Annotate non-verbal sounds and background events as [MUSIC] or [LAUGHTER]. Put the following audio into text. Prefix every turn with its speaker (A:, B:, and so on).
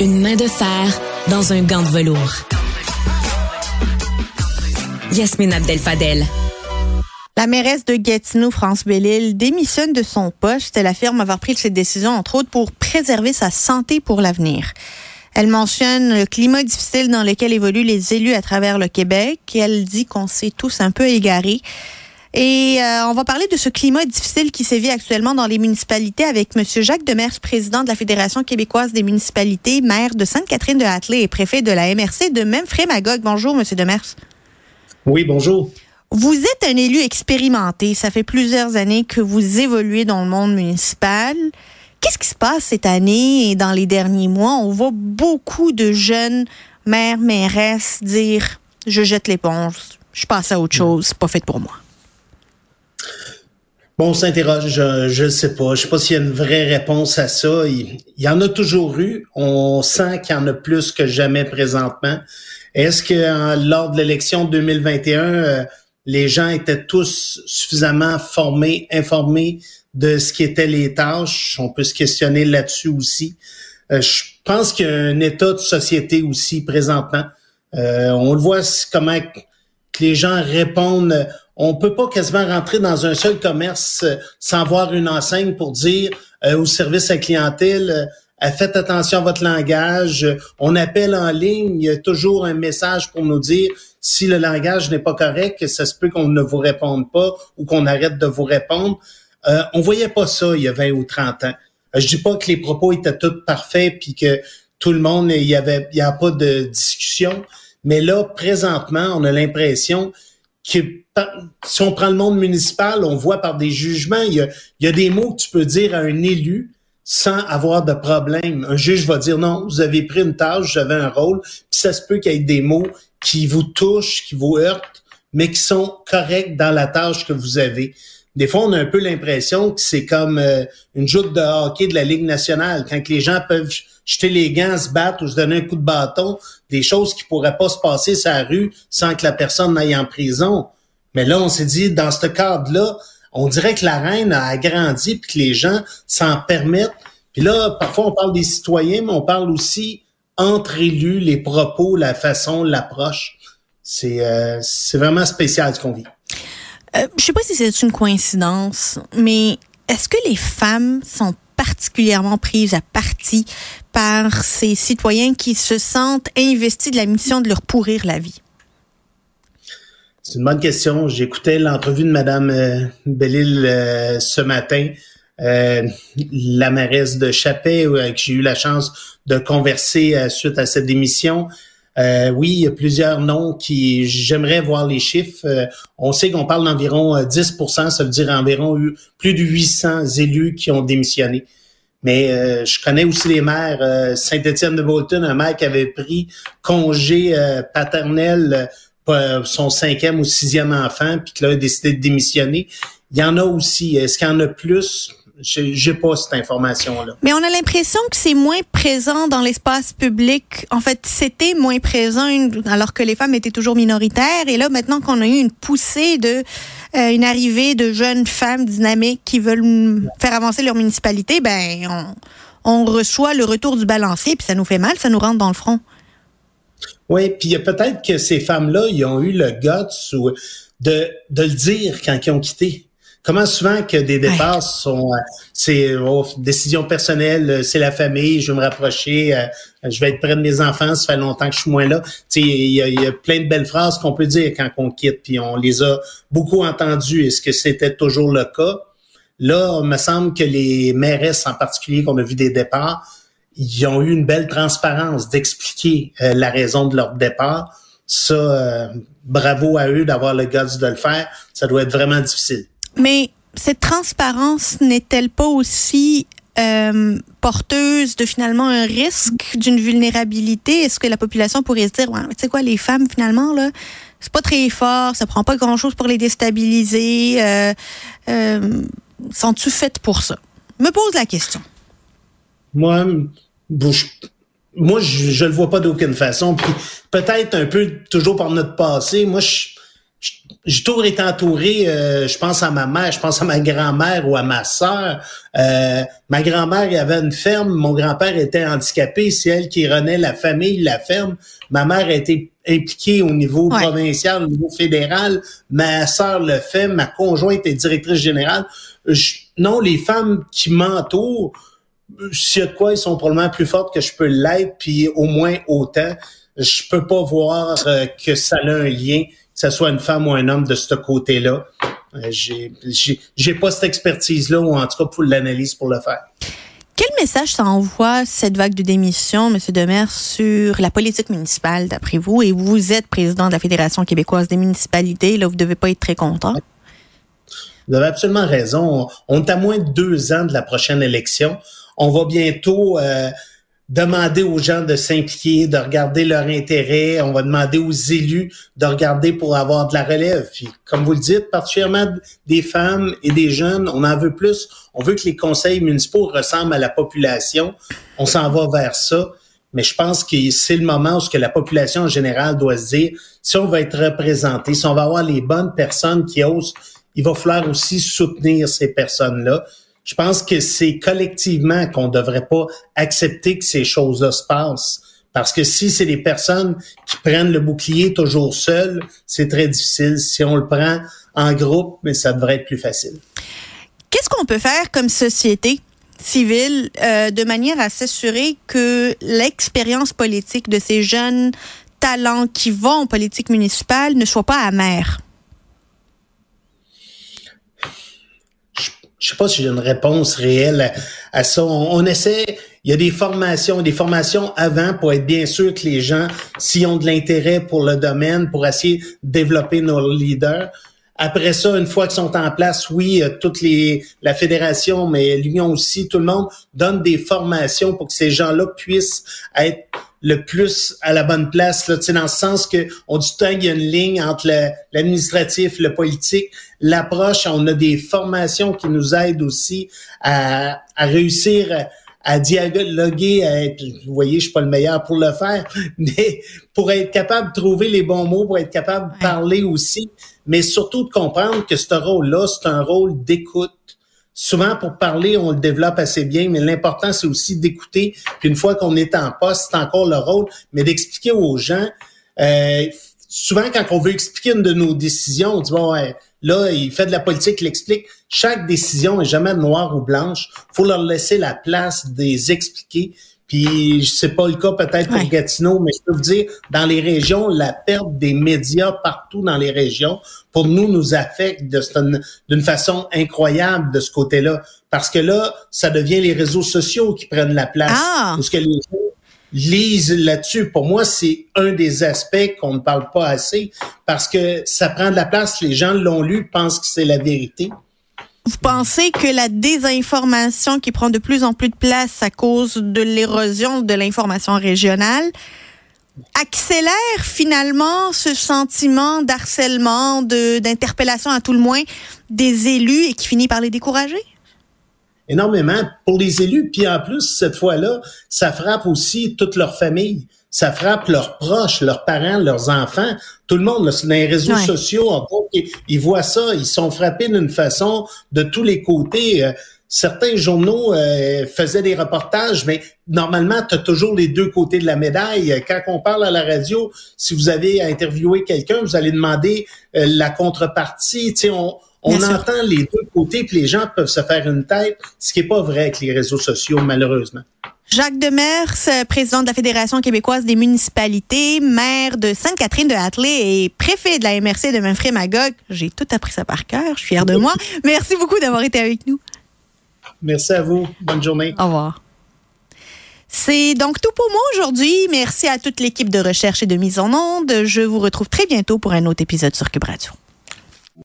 A: Une main de fer dans un gant de velours. Yasmine Abdel-Fadel.
B: La mairesse de Gatineau, France Bellil, démissionne de son poste. Elle affirme avoir pris cette décision, entre autres, pour préserver sa santé pour l'avenir. Elle mentionne le climat difficile dans lequel évoluent les élus à travers le Québec. Elle dit qu'on s'est tous un peu égarés. Et euh, on va parler de ce climat difficile qui sévit actuellement dans les municipalités avec M. Jacques Demers, président de la Fédération québécoise des municipalités, maire de Sainte-Catherine-de-Hatley et préfet de la MRC de Memphrey-Magog. Bonjour, M. Demers.
C: Oui, bonjour.
B: Vous êtes un élu expérimenté. Ça fait plusieurs années que vous évoluez dans le monde municipal. Qu'est-ce qui se passe cette année et dans les derniers mois? On voit beaucoup de jeunes maires, mairesses dire je jette l'éponge, je passe à autre chose, c'est pas fait pour moi.
C: Bon, on s'interroge, je ne sais pas. Je sais pas s'il y a une vraie réponse à ça. Il, y en a toujours eu. On sent qu'il y en a plus que jamais présentement. Est-ce que lors de l'élection 2021, les gens étaient tous suffisamment formés, informés de ce qui étaient les tâches? On peut se questionner là-dessus aussi. Euh, je pense qu'il y a un état de société aussi présentement. Euh, on le voit comment que les gens répondent. On peut pas quasiment rentrer dans un seul commerce euh, sans voir une enseigne pour dire au service à clientèle faites attention à votre langage. On appelle en ligne, il y a toujours un message pour nous dire si le langage n'est pas correct, ça se peut qu'on ne vous réponde pas ou qu'on arrête de vous répondre. Euh, on voyait pas ça il y a 20 ou 30 ans. Euh, je dis pas que les propos étaient tous parfaits puis que tout le monde, il y avait, il y a pas de discussion. Mais là, présentement, on a l'impression si on prend le monde municipal, on voit par des jugements, il y a, il y a des mots que tu peux dire à un élu sans avoir de problème. Un juge va dire non, vous avez pris une tâche, j'avais un rôle, puis ça se peut qu'il y ait des mots qui vous touchent, qui vous heurtent, mais qui sont corrects dans la tâche que vous avez. Des fois, on a un peu l'impression que c'est comme euh, une joute de hockey de la Ligue nationale, quand les gens peuvent jeter les gants, se battre ou se donner un coup de bâton, des choses qui pourraient pas se passer sur la rue sans que la personne n'aille en prison. Mais là, on s'est dit, dans ce cadre-là, on dirait que la reine a agrandi puis que les gens s'en permettent. Puis là, parfois, on parle des citoyens, mais on parle aussi entre élus, les propos, la façon, l'approche. C'est euh, vraiment spécial ce qu'on vit.
B: Euh, je sais pas si c'est une coïncidence, mais est-ce que les femmes sont particulièrement prises à partie par ces citoyens qui se sentent investis de la mission de leur pourrir la vie?
C: C'est une bonne question. J'écoutais l'entrevue de Madame euh, Bellil euh, ce matin, euh, la mairesse de Chappet, avec qui j'ai eu la chance de converser suite à cette démission. Oui, il y a plusieurs noms qui j'aimerais voir les chiffres. on sait qu'on parle d'environ 10% ça veut dire environ plus de 800 élus qui ont démissionné. Mais je connais aussi les maires. Saint-Étienne de Bolton, un maire qui avait pris congé paternel son cinquième ou sixième enfant, puis là, a décidé de démissionner. Il y en a aussi. Est-ce qu'il y en a plus? J'ai pas cette information-là.
B: Mais on a l'impression que c'est moins présent dans l'espace public. En fait, c'était moins présent alors que les femmes étaient toujours minoritaires. Et là, maintenant qu'on a eu une poussée de euh, une arrivée de jeunes femmes dynamiques qui veulent faire avancer leur municipalité, ben on, on reçoit le retour du balancier, puis ça nous fait mal, ça nous rentre dans le front.
C: Oui, puis peut-être que ces femmes-là, ils ont eu le guts de, de le dire quand ils ont quitté. Comment souvent que des départs sont euh, c'est oh, décision personnelle, euh, c'est la famille, je vais me rapprocher, euh, je vais être près de mes enfants, ça fait longtemps que je suis moins là. Il y, a, y a plein de belles phrases qu'on peut dire quand on quitte, puis on les a beaucoup entendues. Est-ce que c'était toujours le cas? Là, il me semble que les mairesses en particulier qu'on a vu des départs, ils ont eu une belle transparence d'expliquer euh, la raison de leur départ. Ça, euh, bravo à eux d'avoir le guts de le faire. Ça doit être vraiment difficile.
B: Mais cette transparence n'est-elle pas aussi euh, porteuse de finalement un risque d'une vulnérabilité? Est-ce que la population pourrait se dire, ouais, tu sais quoi, les femmes finalement là, c'est pas très fort, ça prend pas grand-chose pour les déstabiliser. Euh, Sont-tu faites pour ça? Me pose la question.
C: Moi, moi, je, je le vois pas d'aucune façon. Puis peut-être un peu toujours par notre passé. Moi, je, j'ai toujours été entouré, euh, je pense à ma mère, je pense à ma grand-mère ou à ma sœur. Euh, ma grand-mère avait une ferme, mon grand-père était handicapé, c'est elle qui renaît la famille, la ferme. Ma mère a été impliquée au niveau provincial, au niveau fédéral. Ma sœur le fait, ma conjointe est directrice générale. non, les femmes qui m'entourent, s'il y a de quoi, ils sont probablement plus fortes que je peux l'être, puis au moins autant. Je peux pas voir euh, que ça a un lien que ce soit une femme ou un homme de ce côté-là. Euh, j'ai, j'ai, pas cette expertise-là, ou en tout cas pour l'analyse pour le faire.
B: Quel message ça envoie cette vague de démission, M. Demers, sur la politique municipale, d'après vous? Et vous êtes président de la Fédération québécoise des municipalités, là, vous devez pas être très content.
C: Vous avez absolument raison. On est à moins de deux ans de la prochaine élection. On va bientôt euh, demander aux gens de s'impliquer, de regarder leur intérêt. On va demander aux élus de regarder pour avoir de la relève. Comme vous le dites, particulièrement des femmes et des jeunes, on en veut plus. On veut que les conseils municipaux ressemblent à la population. On s'en va vers ça. Mais je pense que c'est le moment où ce que la population en général doit se dire, si on va être représenté, si on va avoir les bonnes personnes qui osent, il va falloir aussi soutenir ces personnes-là. Je pense que c'est collectivement qu'on devrait pas accepter que ces choses-là se passent. Parce que si c'est des personnes qui prennent le bouclier toujours seules, c'est très difficile. Si on le prend en groupe, mais ça devrait être plus facile.
B: Qu'est-ce qu'on peut faire comme société civile euh, de manière à s'assurer que l'expérience politique de ces jeunes talents qui vont en politique municipale ne soit pas amère?
C: Je sais pas si j'ai une réponse réelle à, ça. On, essaie, il y a des formations, des formations avant pour être bien sûr que les gens, s'ils ont de l'intérêt pour le domaine, pour essayer de développer nos leaders. Après ça, une fois qu'ils sont en place, oui, euh, toutes les, la fédération, mais l'union aussi, tout le monde donne des formations pour que ces gens-là puissent être le plus à la bonne place, là, dans le sens que on dit tout qu'il y a une ligne entre l'administratif, le, politique. L'approche, on a des formations qui nous aident aussi à, à réussir à, dialoguer, à être, vous voyez, je suis pas le meilleur pour le faire, [LAUGHS] mais pour être capable de trouver les bons mots, pour être capable de parler aussi, mais surtout de comprendre que ce rôle-là, c'est un rôle d'écoute souvent pour parler, on le développe assez bien, mais l'important, c'est aussi d'écouter. Puis une fois qu'on est en poste, c'est encore le rôle, mais d'expliquer aux gens. Euh, souvent, quand on veut expliquer une de nos décisions, on dit bon, là, il fait de la politique, il explique. Chaque décision est jamais noire ou blanche. faut leur laisser la place de expliquer. Puis c'est pas le cas peut-être pour Gatineau, mais je peux vous dire, dans les régions, la perte des médias partout dans les régions, pour nous, nous affecte d'une façon incroyable de ce côté-là. Parce que là, ça devient les réseaux sociaux qui prennent la place. Ah. Parce que les gens lisent là-dessus. Pour moi, c'est un des aspects qu'on ne parle pas assez parce que ça prend de la place. Les gens l'ont lu, pensent que c'est la vérité.
B: Vous pensez que la désinformation qui prend de plus en plus de place à cause de l'érosion de l'information régionale accélère finalement ce sentiment d'harcèlement, d'interpellation à tout le moins des élus et qui finit par les décourager?
C: Énormément pour les élus. Puis en plus, cette fois-là, ça frappe aussi toute leur famille ça frappe leurs proches, leurs parents, leurs enfants, tout le monde. Là, dans les réseaux sociaux, ils, voient ça, ils sont frappés d'une façon de tous les côtés. Euh, certains journaux euh, faisaient des reportages, mais normalement, tu as toujours les deux côtés de la médaille. Quand on parle à la radio, si vous avez interviewé quelqu'un, vous allez demander euh, la contrepartie. On, on entend les deux côtés, puis les gens peuvent se faire une tête, ce qui est pas vrai avec les réseaux sociaux, malheureusement.
B: Jacques Demers, président de la Fédération québécoise des municipalités, maire de Sainte-Catherine de Hatley et préfet de la MRC de Mainfré-Magog. J'ai tout appris ça par cœur. Je suis fière de moi. [LAUGHS] Merci beaucoup d'avoir été avec nous.
C: Merci à vous. Bonne journée.
B: Au revoir. C'est donc tout pour moi aujourd'hui. Merci à toute l'équipe de recherche et de mise en onde. Je vous retrouve très bientôt pour un autre épisode sur Cube Radio.